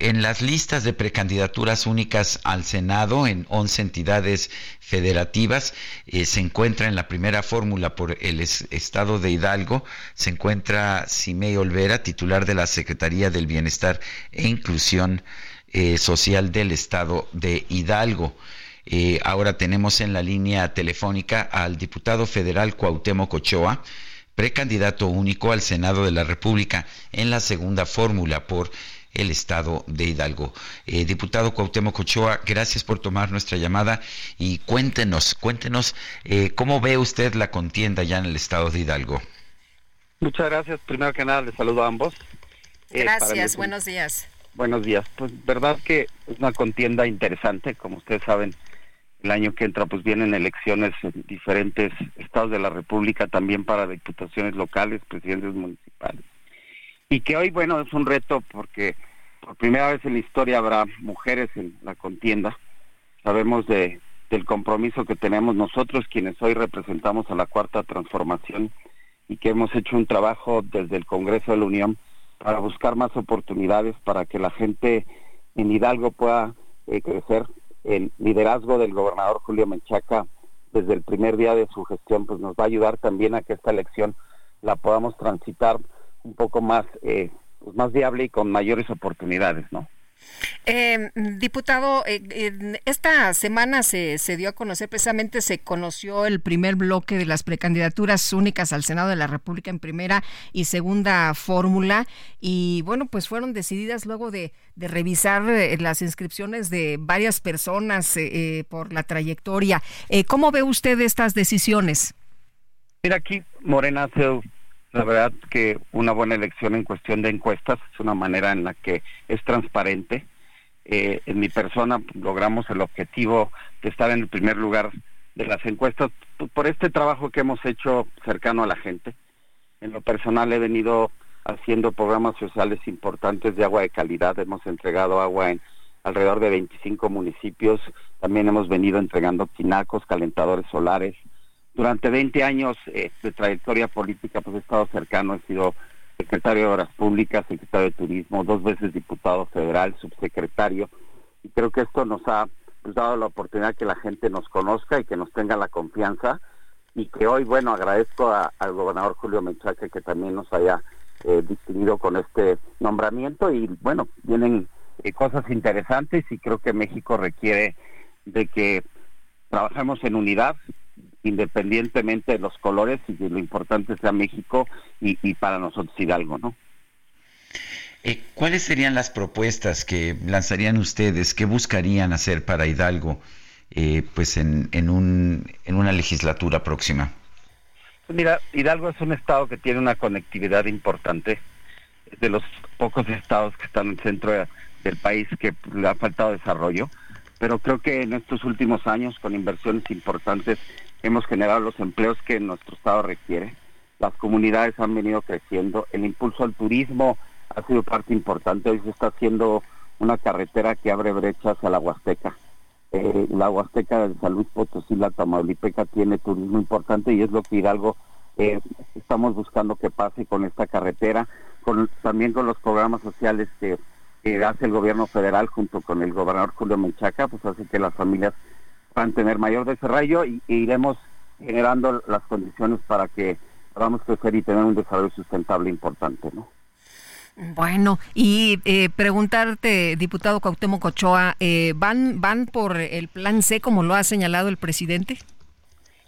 En las listas de precandidaturas únicas al Senado en 11 entidades federativas eh, se encuentra en la primera fórmula por el estado de Hidalgo, se encuentra Simei Olvera, titular de la Secretaría del Bienestar e Inclusión eh, Social del estado de Hidalgo. Eh, ahora tenemos en la línea telefónica al diputado federal Cuauhtémoc Ochoa, precandidato único al Senado de la República en la segunda fórmula por el estado de Hidalgo. Eh, diputado Cuauhtémoc Ochoa, gracias por tomar nuestra llamada y cuéntenos, cuéntenos eh, cómo ve usted la contienda ya en el estado de Hidalgo. Muchas gracias. Primero que nada, les saludo a ambos. Eh, gracias, buenos días. Buenos días. Pues verdad que es una contienda interesante, como ustedes saben. El año que entra pues vienen elecciones en diferentes estados de la República, también para diputaciones locales, presidentes municipales. Y que hoy, bueno, es un reto porque por primera vez en la historia habrá mujeres en la contienda. Sabemos de, del compromiso que tenemos nosotros, quienes hoy representamos a la Cuarta Transformación y que hemos hecho un trabajo desde el Congreso de la Unión para buscar más oportunidades para que la gente en Hidalgo pueda eh, crecer. El liderazgo del gobernador Julio Menchaca desde el primer día de su gestión pues nos va a ayudar también a que esta elección la podamos transitar un poco más eh, pues más viable y con mayores oportunidades, ¿no? Eh, diputado, eh, esta semana se, se, dio a conocer, precisamente se conoció el primer bloque de las precandidaturas únicas al Senado de la República en primera y segunda fórmula y bueno, pues fueron decididas luego de, de revisar eh, las inscripciones de varias personas eh, por la trayectoria. ¿Cómo ve usted estas decisiones? Mira, aquí Morena hace la verdad que una buena elección en cuestión de encuestas es una manera en la que es transparente. Eh, en mi persona logramos el objetivo de estar en el primer lugar de las encuestas por este trabajo que hemos hecho cercano a la gente. En lo personal he venido haciendo programas sociales importantes de agua de calidad. Hemos entregado agua en alrededor de 25 municipios. También hemos venido entregando tinacos, calentadores solares, durante 20 años eh, de trayectoria política, pues he estado cercano, he sido secretario de Obras Públicas, secretario de Turismo, dos veces diputado federal, subsecretario, y creo que esto nos ha pues, dado la oportunidad que la gente nos conozca y que nos tenga la confianza, y que hoy, bueno, agradezco al gobernador Julio Menchaca que también nos haya eh, distinguido con este nombramiento, y bueno, vienen eh, cosas interesantes y creo que México requiere de que trabajemos en unidad, independientemente de los colores y que lo importante sea México y, y para nosotros Hidalgo, ¿no? Eh, ¿Cuáles serían las propuestas que lanzarían ustedes? ¿Qué buscarían hacer para Hidalgo eh, pues en, en, un, en una legislatura próxima? Mira, Hidalgo es un estado que tiene una conectividad importante. Es de los pocos estados que están en el centro del país que le ha faltado desarrollo. Pero creo que en estos últimos años, con inversiones importantes hemos generado los empleos que nuestro estado requiere. Las comunidades han venido creciendo, el impulso al turismo ha sido parte importante. Hoy se está haciendo una carretera que abre brechas a la Huasteca. Eh, la Huasteca de San Luis Potosí, la Tamaulipeca, tiene turismo importante y es lo que Hidalgo eh, estamos buscando que pase con esta carretera, también con los programas sociales que, que hace el gobierno federal junto con el gobernador Julio Menchaca, pues hace que las familias van a tener mayor desarrollo y, iremos generando las condiciones para que podamos crecer y tener un desarrollo sustentable importante, ¿no? Bueno, y eh, preguntarte, diputado Cuauhtémoc Ochoa, eh, ¿van, ¿van por el plan C como lo ha señalado el presidente?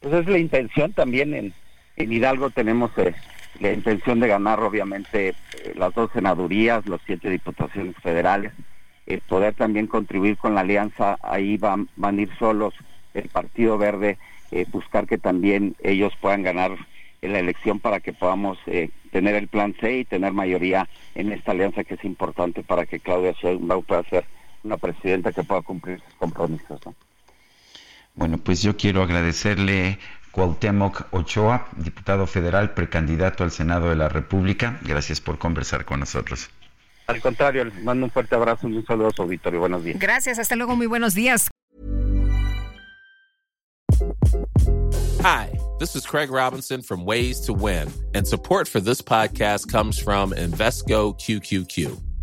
Pues es la intención también. En, en Hidalgo tenemos eh, la intención de ganar, obviamente, las dos senadurías, los siete diputaciones federales poder también contribuir con la alianza, ahí van, van a ir solos el Partido Verde, eh, buscar que también ellos puedan ganar en la elección para que podamos eh, tener el plan C y tener mayoría en esta alianza que es importante para que Claudia Sheinbaum pueda ser una presidenta que pueda cumplir sus compromisos. Bueno, pues yo quiero agradecerle Cuauhtémoc Ochoa, diputado federal, precandidato al Senado de la República. Gracias por conversar con nosotros. Al contrario, les mando un fuerte abrazo y un saludo a su auditorio. Buenos días. Gracias, hasta luego, muy buenos días. Hi, this is Craig Robinson from Ways to Win, and support for this podcast comes from Invesco QQQ.